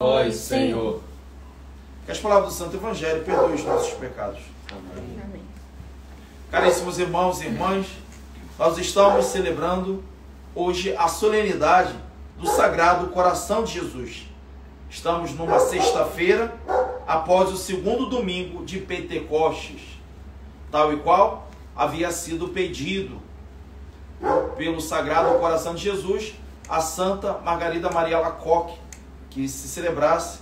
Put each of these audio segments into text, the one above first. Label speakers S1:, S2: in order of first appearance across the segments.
S1: nós, Senhor.
S2: Que as palavras do Santo Evangelho perdoem os nossos pecados.
S1: Amém.
S3: Amém.
S2: Caríssimos irmãos e irmãs, nós estamos celebrando hoje a solenidade do Sagrado Coração de Jesus. Estamos numa sexta-feira, após o segundo domingo de Pentecostes, tal e qual havia sido pedido pelo Sagrado Coração de Jesus a Santa Margarida Maria Lacoque que se celebrasse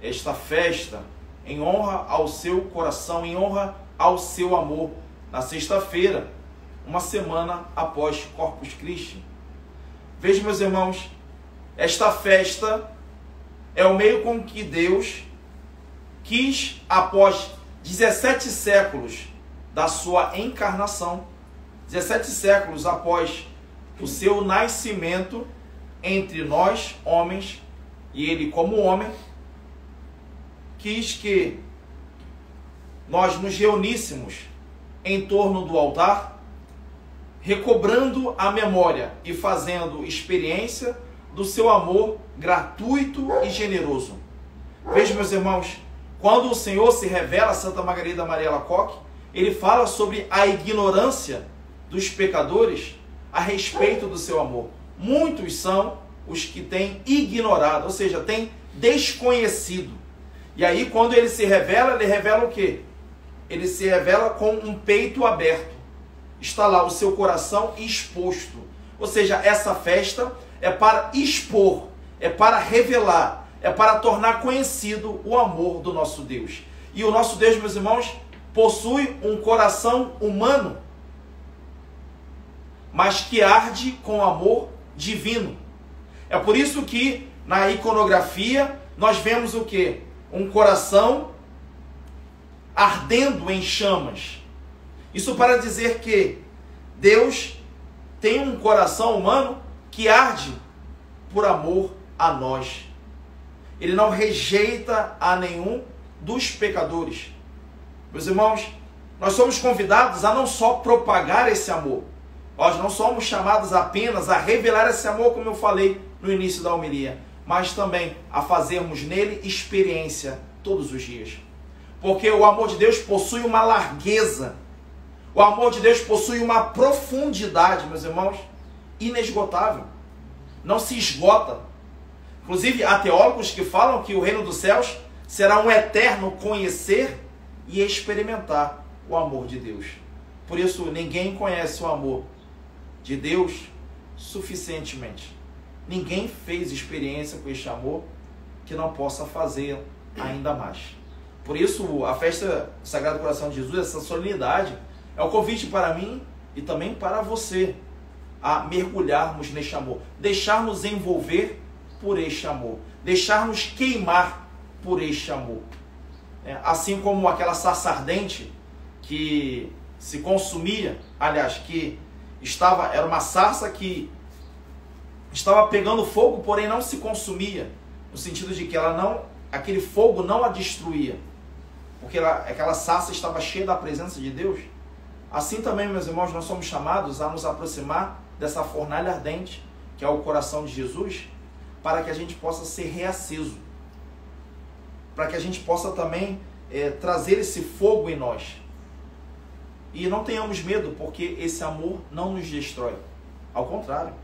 S2: esta festa em honra ao seu coração, em honra ao seu amor, na sexta-feira, uma semana após Corpus Christi. Veja, meus irmãos, esta festa é o meio com que Deus quis, após 17 séculos da sua encarnação, 17 séculos após o seu nascimento entre nós, homens, e ele, como homem, quis que nós nos reuníssemos em torno do altar, recobrando a memória e fazendo experiência do seu amor gratuito e generoso. Veja, meus irmãos, quando o Senhor se revela a Santa Margarida Maria Lacoque, ele fala sobre a ignorância dos pecadores a respeito do seu amor. Muitos são os que têm ignorado, ou seja, têm desconhecido. E aí, quando ele se revela, ele revela o quê? Ele se revela com um peito aberto. Está lá o seu coração exposto. Ou seja, essa festa é para expor, é para revelar, é para tornar conhecido o amor do nosso Deus. E o nosso Deus, meus irmãos, possui um coração humano, mas que arde com amor divino. É por isso que na iconografia nós vemos o que? Um coração ardendo em chamas. Isso para dizer que Deus tem um coração humano que arde por amor a nós. Ele não rejeita a nenhum dos pecadores. Meus irmãos, nós somos convidados a não só propagar esse amor, nós não somos chamados apenas a revelar esse amor, como eu falei no início da homilia, mas também a fazermos nele experiência todos os dias. Porque o amor de Deus possui uma largueza, o amor de Deus possui uma profundidade, meus irmãos, inesgotável. Não se esgota. Inclusive, há teólogos que falam que o reino dos céus será um eterno conhecer e experimentar o amor de Deus. Por isso, ninguém conhece o amor de Deus suficientemente. Ninguém fez experiência com este amor que não possa fazer ainda mais. Por isso, a festa do Sagrado Coração de Jesus, essa solenidade, é um convite para mim e também para você a mergulharmos neste amor, deixarmos envolver por este amor, deixarmos queimar por este amor. É, assim como aquela sarça ardente que se consumia, aliás, que estava era uma sarça que estava pegando fogo, porém não se consumia, no sentido de que ela não, aquele fogo não a destruía, porque ela, aquela sarça estava cheia da presença de Deus. Assim também, meus irmãos, nós somos chamados a nos aproximar dessa fornalha ardente, que é o coração de Jesus, para que a gente possa ser reaceso, para que a gente possa também é, trazer esse fogo em nós. E não tenhamos medo, porque esse amor não nos destrói. Ao contrário,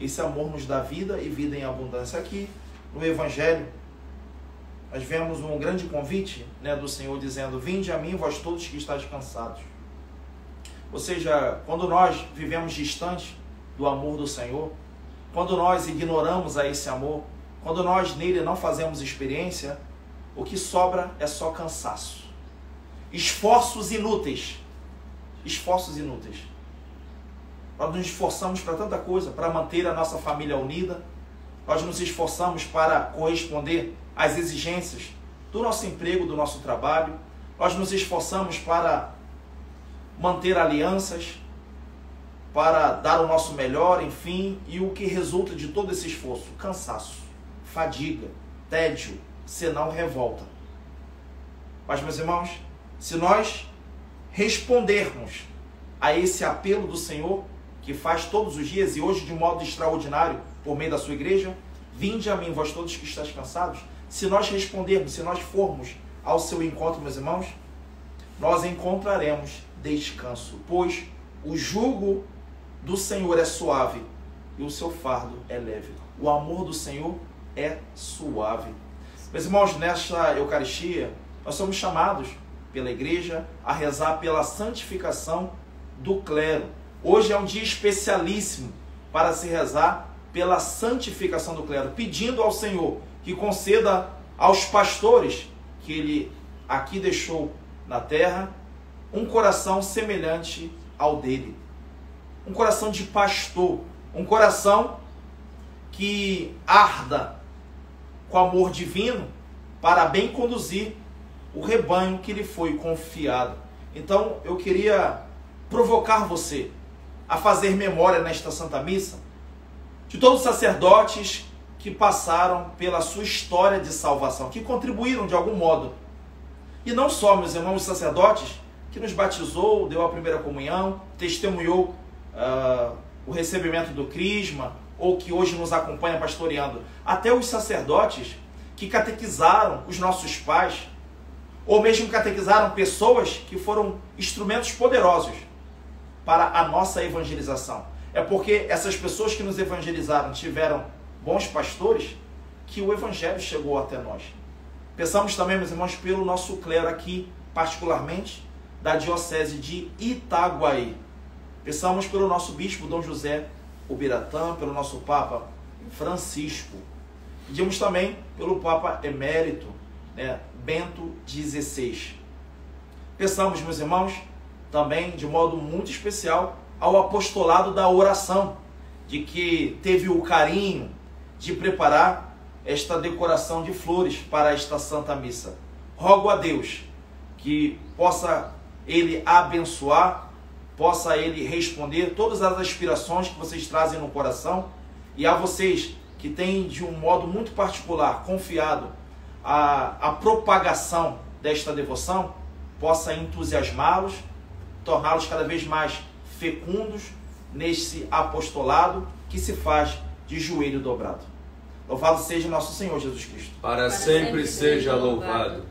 S2: esse amor nos dá vida e vida em abundância. Aqui no Evangelho, nós vemos um grande convite né, do Senhor dizendo: Vinde a mim, vós todos que estáis cansados. Ou seja, quando nós vivemos distante do amor do Senhor, quando nós ignoramos a esse amor, quando nós nele não fazemos experiência, o que sobra é só cansaço. Esforços inúteis. Esforços inúteis. Nós nos esforçamos para tanta coisa, para manter a nossa família unida. Nós nos esforçamos para corresponder às exigências do nosso emprego, do nosso trabalho. Nós nos esforçamos para manter alianças, para dar o nosso melhor, enfim, e o que resulta de todo esse esforço? Cansaço, fadiga, tédio, senão revolta. Mas, meus irmãos, se nós respondermos a esse apelo do Senhor, que faz todos os dias e hoje de modo extraordinário por meio da sua igreja, vinde a mim, vós todos que estáis cansados, se nós respondermos, se nós formos ao seu encontro, meus irmãos, nós encontraremos descanso, pois o jugo do Senhor é suave e o seu fardo é leve. O amor do Senhor é suave. Meus irmãos, nesta Eucaristia, nós somos chamados pela igreja a rezar pela santificação do clero. Hoje é um dia especialíssimo para se rezar pela santificação do clero, pedindo ao Senhor que conceda aos pastores que ele aqui deixou na terra um coração semelhante ao dele. Um coração de pastor, um coração que arda com amor divino para bem conduzir o rebanho que lhe foi confiado. Então eu queria provocar você a fazer memória nesta Santa Missa de todos os sacerdotes que passaram pela sua história de salvação, que contribuíram de algum modo. E não só, meus irmãos sacerdotes, que nos batizou, deu a primeira comunhão, testemunhou uh, o recebimento do crisma, ou que hoje nos acompanha pastoreando, até os sacerdotes que catequizaram os nossos pais, ou mesmo catequizaram pessoas que foram instrumentos poderosos para a nossa evangelização. É porque essas pessoas que nos evangelizaram tiveram bons pastores que o evangelho chegou até nós. Pensamos também, meus irmãos, pelo nosso clero aqui, particularmente da diocese de Itaguaí. Pensamos pelo nosso bispo Dom José Ubiratã, pelo nosso Papa Francisco. Pedimos também pelo Papa Emérito, né, Bento XVI. Pensamos, meus irmãos, também de modo muito especial ao apostolado da oração, de que teve o carinho de preparar esta decoração de flores para esta Santa Missa. Rogo a Deus que possa Ele abençoar, possa Ele responder todas as aspirações que vocês trazem no coração e a vocês que têm de um modo muito particular confiado a, a propagação desta devoção, possa entusiasmá-los, torná-los cada vez mais fecundos nesse apostolado que se faz de joelho dobrado. Louvado seja nosso Senhor Jesus Cristo.
S1: Para, Para sempre, sempre seja louvado. louvado.